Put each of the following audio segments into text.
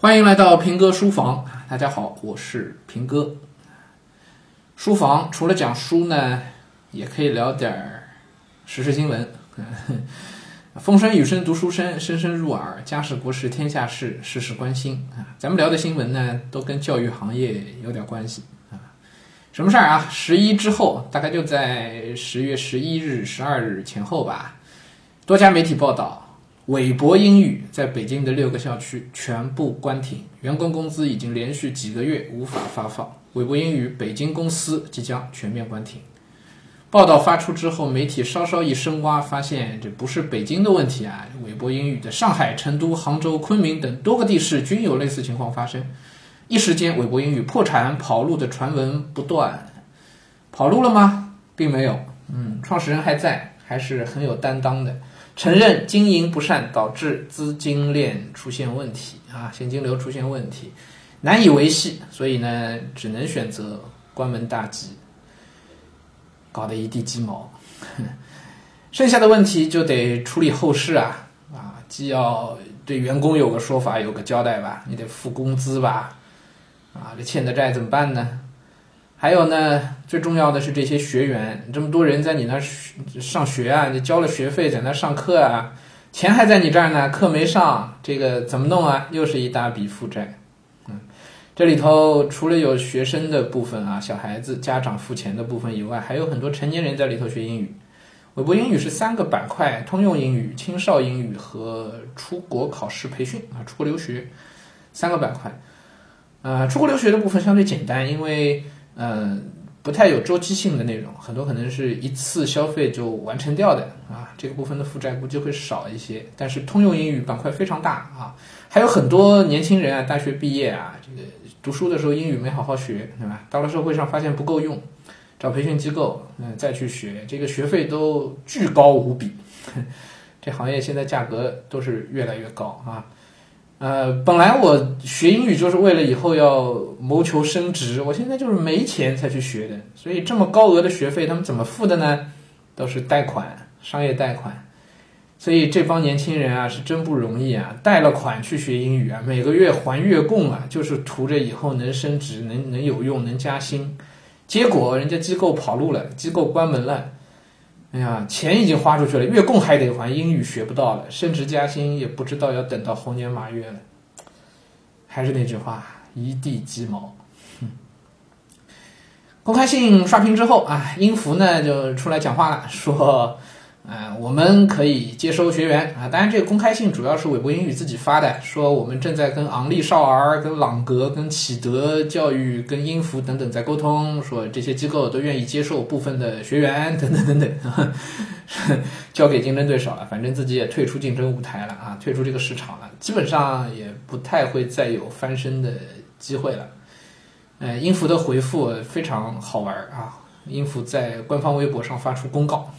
欢迎来到平哥书房，大家好，我是平哥。书房除了讲书呢，也可以聊点儿时事新闻。风声雨声读书声，声声入耳，家事国事天下事，事事关心啊。咱们聊的新闻呢，都跟教育行业有点关系啊。什么事儿啊？十一之后，大概就在十月十一日、十二日前后吧。多家媒体报道。韦博英语在北京的六个校区全部关停，员工工资已经连续几个月无法发放。韦博英语北京公司即将全面关停。报道发出之后，媒体稍稍一深挖，发现这不是北京的问题啊！韦博英语的上海、成都、杭州、昆明等多个地市均有类似情况发生。一时间，韦博英语破产跑路的传闻不断。跑路了吗？并没有。嗯，创始人还在，还是很有担当的。承认经营不善导致资金链出现问题啊，现金流出现问题，难以维系，所以呢，只能选择关门大吉，搞得一地鸡毛。剩下的问题就得处理后事啊啊，既要对员工有个说法，有个交代吧，你得付工资吧，啊，这欠的债怎么办呢？还有呢，最重要的是这些学员，这么多人在你那儿上学啊，你交了学费在那上课啊，钱还在你这儿呢，课没上，这个怎么弄啊？又是一大笔负债。嗯，这里头除了有学生的部分啊，小孩子家长付钱的部分以外，还有很多成年人在里头学英语。韦博英语是三个板块：通用英语、青少英语和出国考试培训啊，出国留学三个板块。呃，出国留学的部分相对简单，因为嗯，不太有周期性的内容，很多可能是一次消费就完成掉的啊，这个部分的负债估计会少一些。但是通用英语板块非常大啊，还有很多年轻人啊，大学毕业啊，这个读书的时候英语没好好学，对吧？到了社会上发现不够用，找培训机构，嗯，再去学，这个学费都巨高无比，这行业现在价格都是越来越高啊。呃，本来我学英语就是为了以后要谋求升职，我现在就是没钱才去学的，所以这么高额的学费，他们怎么付的呢？都是贷款，商业贷款，所以这帮年轻人啊是真不容易啊，贷了款去学英语啊，每个月还月供啊，就是图着以后能升职，能能有用，能加薪，结果人家机构跑路了，机构关门了。哎呀，钱已经花出去了，月供还得还，英语学不到了，升职加薪也不知道要等到猴年马月了。还是那句话，一地鸡毛。公开信刷屏之后啊，英孚呢就出来讲话了，说。啊，我们可以接收学员啊，当然这个公开信主要是韦博英语自己发的，说我们正在跟昂立少儿、跟朗格、跟启德教育、跟英孚等等在沟通，说这些机构都愿意接受部分的学员等等等等，交给竞争对手了，反正自己也退出竞争舞台了啊，退出这个市场了，基本上也不太会再有翻身的机会了。呃，英孚的回复非常好玩啊，英孚在官方微博上发出公告。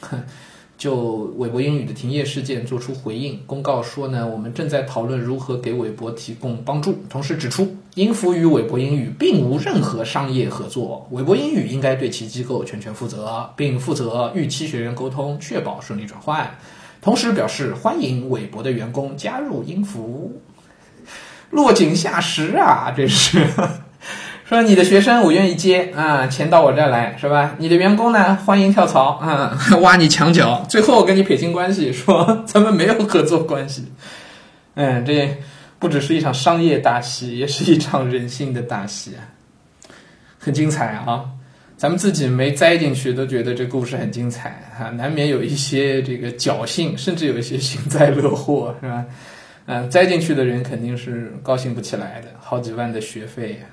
就韦博英语的停业事件作出回应，公告说呢，我们正在讨论如何给韦博提供帮助，同时指出，英孚与韦博英语并无任何商业合作，韦博英语应该对其机构全权负责，并负责预期学员沟通，确保顺利转换。同时表示欢迎韦博的员工加入英孚。落井下石啊，这是。说你的学生我愿意接啊，钱到我这儿来是吧？你的员工呢，欢迎跳槽啊，挖你墙角，最后跟你撇清关系，说咱们没有合作关系。嗯，这不只是一场商业大戏，也是一场人性的大戏啊，很精彩啊！咱们自己没栽进去，都觉得这故事很精彩啊，难免有一些这个侥幸，甚至有一些幸灾乐祸，是吧？嗯，栽进去的人肯定是高兴不起来的，好几万的学费呀。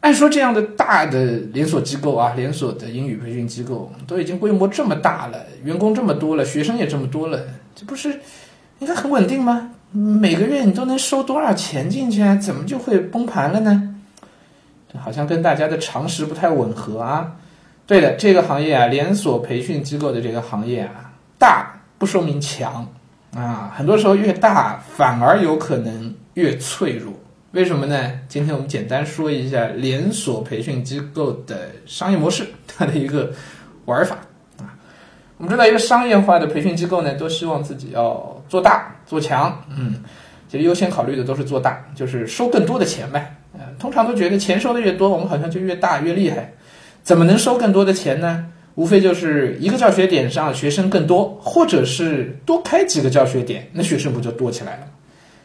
按说这样的大的连锁机构啊，连锁的英语培训机构都已经规模这么大了，员工这么多了，学生也这么多了，这不是应该很稳定吗？每个月你都能收多少钱进去啊？怎么就会崩盘了呢？好像跟大家的常识不太吻合啊。对的，这个行业啊，连锁培训机构的这个行业啊，大不说明强啊，很多时候越大反而有可能越脆弱。为什么呢？今天我们简单说一下连锁培训机构的商业模式，它的一个玩法啊。我们知道，一个商业化的培训机构呢，都希望自己要做大做强，嗯，其实优先考虑的都是做大，就是收更多的钱呗。嗯，通常都觉得钱收的越多，我们好像就越大越厉害。怎么能收更多的钱呢？无非就是一个教学点上学生更多，或者是多开几个教学点，那学生不就多起来了？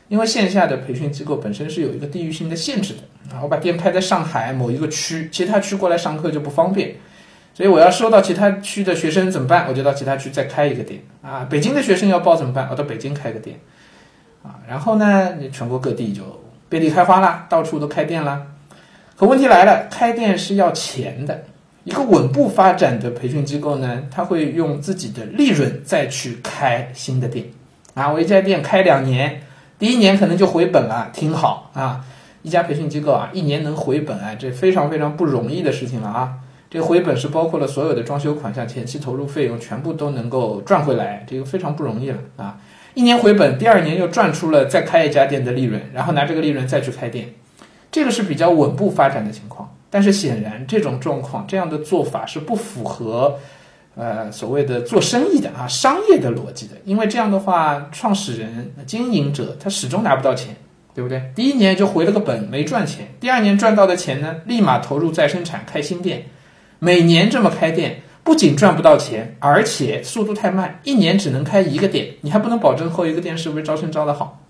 因为线下的培训机构本身是有一个地域性的限制的啊，我把店开在上海某一个区，其他区过来上课就不方便，所以我要收到其他区的学生怎么办？我就到其他区再开一个店啊。北京的学生要报怎么办？我到北京开个店啊。然后呢，你全国各地就遍地开花了，到处都开店了。可问题来了，开店是要钱的。一个稳步发展的培训机构呢，他会用自己的利润再去开新的店啊。我一家店开两年。第一年可能就回本了，挺好啊！一家培训机构啊，一年能回本啊，这非常非常不容易的事情了啊！这回本是包括了所有的装修款项、前期投入费用，全部都能够赚回来，这个非常不容易了啊！一年回本，第二年又赚出了再开一家店的利润，然后拿这个利润再去开店，这个是比较稳步发展的情况。但是显然，这种状况、这样的做法是不符合。呃，所谓的做生意的啊，商业的逻辑的，因为这样的话，创始人、经营者他始终拿不到钱，对不对？第一年就回了个本，没赚钱；第二年赚到的钱呢，立马投入再生产，开新店。每年这么开店，不仅赚不到钱，而且速度太慢，一年只能开一个店，你还不能保证后一个店是不是招生招的好。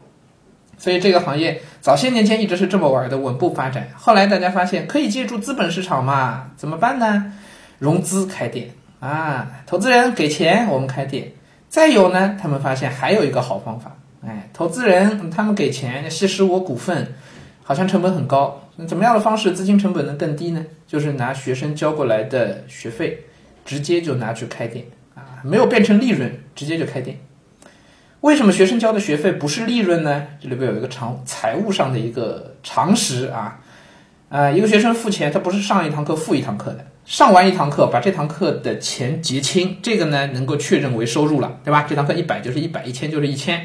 所以这个行业早些年前一直是这么玩的，稳步发展。后来大家发现可以借助资本市场嘛，怎么办呢？融资开店。啊，投资人给钱，我们开店。再有呢，他们发现还有一个好方法，哎，投资人他们给钱稀释我股份，好像成本很高。怎么样的方式资金成本能更低呢？就是拿学生交过来的学费，直接就拿去开店啊，没有变成利润，直接就开店。为什么学生交的学费不是利润呢？这里边有一个常财务上的一个常识啊，啊，一个学生付钱，他不是上一堂课付一堂课的。上完一堂课，把这堂课的钱结清，这个呢能够确认为收入了，对吧？这堂课一百就是一百，一千就是一千。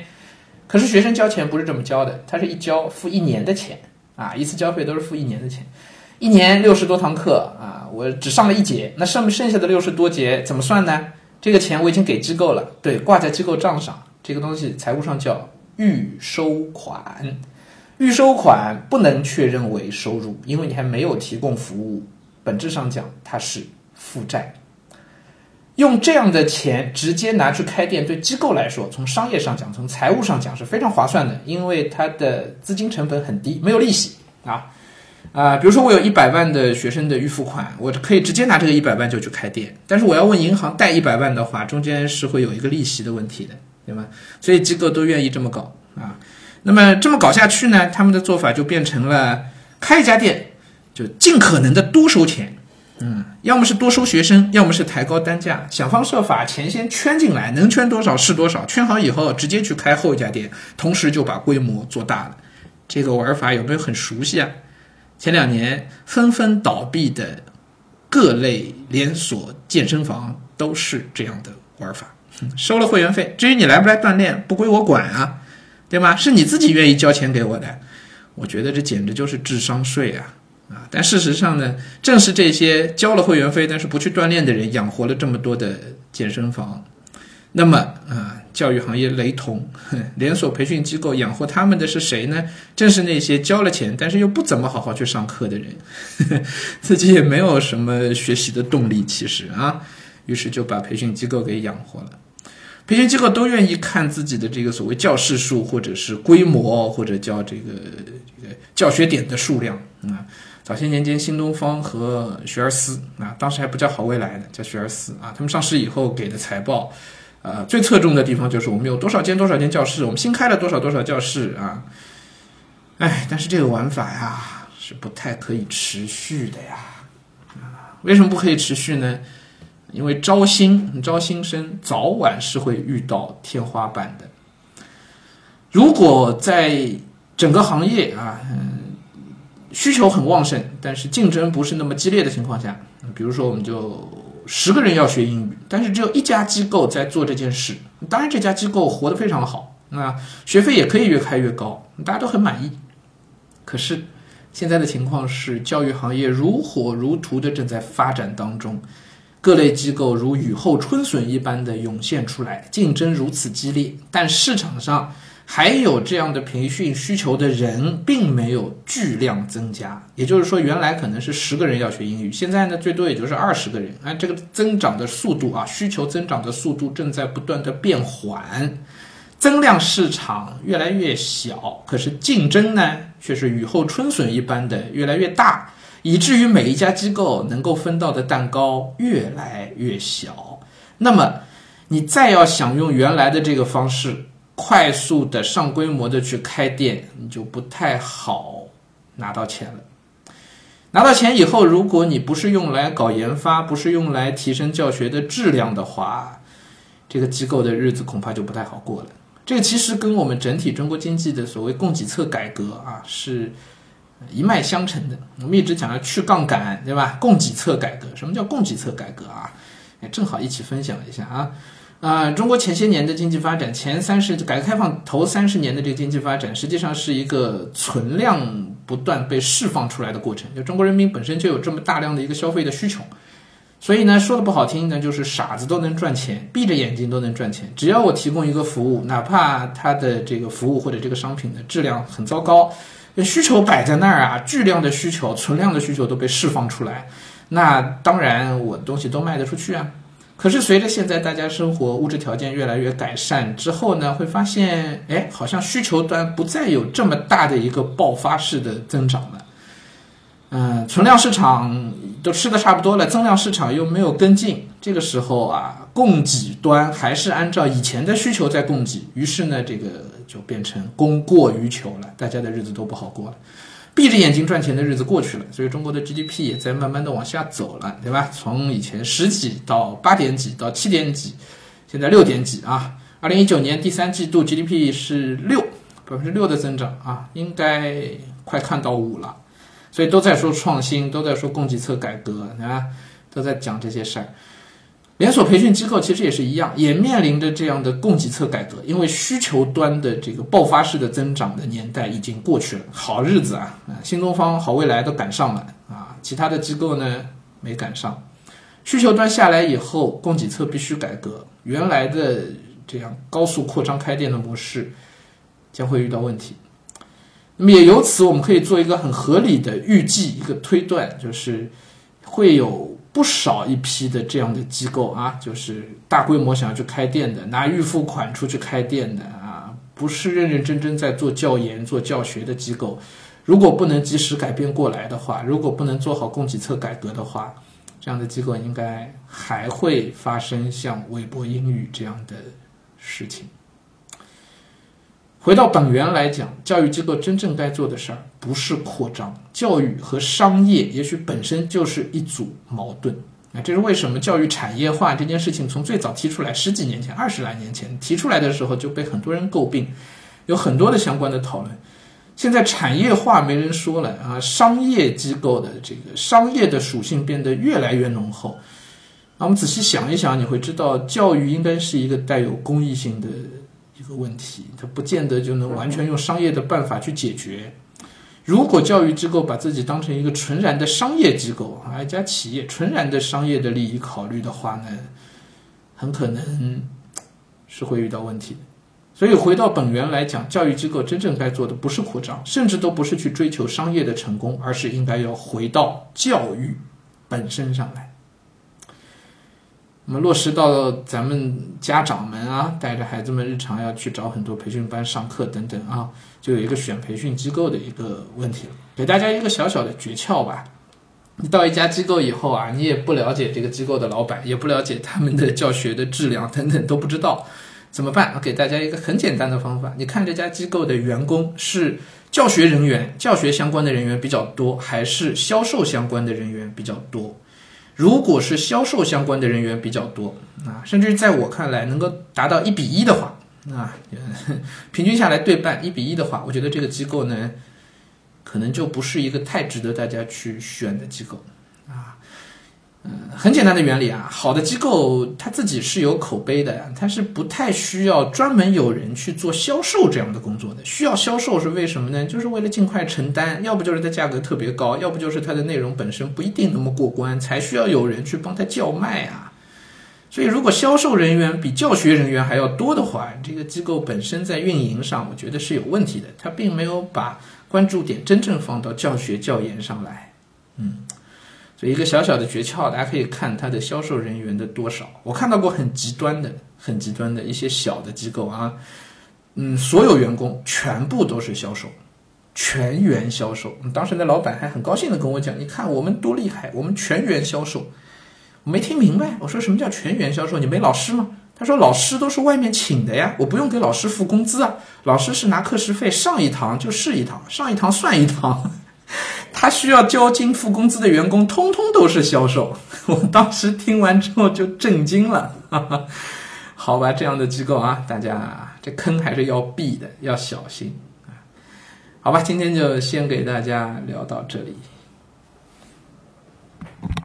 可是学生交钱不是这么交的，他是一交付一年的钱啊，一次交费都是付一年的钱，一年六十多堂课啊，我只上了一节，那剩剩下的六十多节怎么算呢？这个钱我已经给机构了，对，挂在机构账上，这个东西财务上叫预收款，预收款不能确认为收入，因为你还没有提供服务。本质上讲，它是负债。用这样的钱直接拿去开店，对机构来说，从商业上讲，从财务上讲是非常划算的，因为它的资金成本很低，没有利息啊啊。比如说，我有一百万的学生的预付款，我可以直接拿这个一百万就去开店。但是我要问银行贷一百万的话，中间是会有一个利息的问题的，对吗？所以机构都愿意这么搞啊。那么这么搞下去呢，他们的做法就变成了开一家店。就尽可能的多收钱，嗯，要么是多收学生，要么是抬高单价，想方设法钱先圈进来，能圈多少是多少，圈好以后直接去开后一家店，同时就把规模做大了。这个玩法有没有很熟悉啊？前两年纷纷倒闭的各类连锁健身房都是这样的玩法，收了会员费，至于你来不来锻炼，不归我管啊，对吗？是你自己愿意交钱给我的，我觉得这简直就是智商税啊！啊，但事实上呢，正是这些交了会员费但是不去锻炼的人，养活了这么多的健身房。那么啊，教育行业雷同，连锁培训机构养活他们的是谁呢？正是那些交了钱但是又不怎么好好去上课的人，自己也没有什么学习的动力，其实啊，于是就把培训机构给养活了。培训机构都愿意看自己的这个所谓教室数，或者是规模，或者叫这个这个教学点的数量啊。早些年间，新东方和学而思啊，当时还不叫好未来呢，叫学而思啊。他们上市以后给的财报，呃，最侧重的地方就是我们有多少间多少间教室，我们新开了多少多少教室啊。哎，但是这个玩法呀，是不太可以持续的呀。为什么不可以持续呢？因为招新招新生早晚是会遇到天花板的。如果在整个行业啊，嗯。需求很旺盛，但是竞争不是那么激烈的情况下，比如说我们就十个人要学英语，但是只有一家机构在做这件事，当然这家机构活得非常好，那学费也可以越开越高，大家都很满意。可是现在的情况是，教育行业如火如荼的正在发展当中，各类机构如雨后春笋一般的涌现出来，竞争如此激烈，但市场上。还有这样的培训需求的人，并没有巨量增加。也就是说，原来可能是十个人要学英语，现在呢，最多也就是二十个人。啊，这个增长的速度啊，需求增长的速度正在不断的变缓，增量市场越来越小，可是竞争呢，却是雨后春笋一般的越来越大，以至于每一家机构能够分到的蛋糕越来越小。那么，你再要想用原来的这个方式。快速的上规模的去开店，你就不太好拿到钱了。拿到钱以后，如果你不是用来搞研发，不是用来提升教学的质量的话，这个机构的日子恐怕就不太好过了。这个其实跟我们整体中国经济的所谓供给侧改革啊是一脉相承的。我们一直讲要去杠杆，对吧？供给侧改革，什么叫供给侧改革啊？哎，正好一起分享一下啊。啊，中国前些年的经济发展，前三十改革开放头三十年的这个经济发展，实际上是一个存量不断被释放出来的过程。就中国人民本身就有这么大量的一个消费的需求，所以呢，说的不好听，那就是傻子都能赚钱，闭着眼睛都能赚钱。只要我提供一个服务，哪怕它的这个服务或者这个商品的质量很糟糕，需求摆在那儿啊，巨量的需求、存量的需求都被释放出来，那当然我的东西都卖得出去啊。可是随着现在大家生活物质条件越来越改善之后呢，会发现，哎，好像需求端不再有这么大的一个爆发式的增长了。嗯，存量市场都吃的差不多了，增量市场又没有跟进，这个时候啊，供给端还是按照以前的需求在供给，于是呢，这个就变成供过于求了，大家的日子都不好过了。闭着眼睛赚钱的日子过去了，所以中国的 GDP 也在慢慢的往下走了，对吧？从以前十几到八点几到七点几，现在六点几啊。二零一九年第三季度 GDP 是六百分之六的增长啊，应该快看到五了。所以都在说创新，都在说供给侧改革，对吧？都在讲这些事儿。连锁培训机构其实也是一样，也面临着这样的供给侧改革，因为需求端的这个爆发式的增长的年代已经过去了，好日子啊，新东方、好未来都赶上了啊，其他的机构呢没赶上，需求端下来以后，供给侧必须改革，原来的这样高速扩张开店的模式将会遇到问题，那么也由此我们可以做一个很合理的预计，一个推断，就是会有。不少一批的这样的机构啊，就是大规模想要去开店的，拿预付款出去开店的啊，不是认认真真在做教研、做教学的机构。如果不能及时改变过来的话，如果不能做好供给侧改革的话，这样的机构应该还会发生像韦博英语这样的事情。回到本源来讲，教育机构真正该做的事儿不是扩张，教育和商业也许本身就是一组矛盾。那这是为什么？教育产业化这件事情从最早提出来十几年前、二十来年前提出来的时候就被很多人诟病，有很多的相关的讨论。现在产业化没人说了啊，商业机构的这个商业的属性变得越来越浓厚。那我们仔细想一想，你会知道，教育应该是一个带有公益性的。问题，它不见得就能完全用商业的办法去解决。如果教育机构把自己当成一个纯然的商业机构啊，一家企业纯然的商业的利益考虑的话呢，很可能是会遇到问题。所以回到本源来讲，教育机构真正该做的不是扩张，甚至都不是去追求商业的成功，而是应该要回到教育本身上来。那么落实到咱们家长们啊，带着孩子们日常要去找很多培训班上课等等啊，就有一个选培训机构的一个问题了。给大家一个小小的诀窍吧，你到一家机构以后啊，你也不了解这个机构的老板，也不了解他们的教学的质量等等都不知道，怎么办？给大家一个很简单的方法，你看这家机构的员工是教学人员、教学相关的人员比较多，还是销售相关的人员比较多？如果是销售相关的人员比较多啊，甚至在我看来能够达到一比一的话啊，平均下来对半一比一的话，我觉得这个机构呢，可能就不是一个太值得大家去选的机构。嗯，很简单的原理啊，好的机构它自己是有口碑的，它是不太需要专门有人去做销售这样的工作的。需要销售是为什么呢？就是为了尽快承单，要不就是它价格特别高，要不就是它的内容本身不一定那么过关，才需要有人去帮他叫卖啊。所以，如果销售人员比教学人员还要多的话，这个机构本身在运营上，我觉得是有问题的。它并没有把关注点真正放到教学教研上来。嗯，所以一个小小的诀窍，大家可以看它的销售人员的多少。我看到过很极端的、很极端的一些小的机构啊，嗯，所有员工全部都是销售，全员销售。当时那老板还很高兴的跟我讲：“你看我们多厉害，我们全员销售。”我没听明白，我说什么叫全员销售？你没老师吗？他说老师都是外面请的呀，我不用给老师付工资啊，老师是拿课时费上一堂就是一堂，上一堂算一堂，他需要交金付工资的员工通通都是销售。我当时听完之后就震惊了，哈哈，好吧，这样的机构啊，大家这坑还是要避的，要小心啊。好吧，今天就先给大家聊到这里。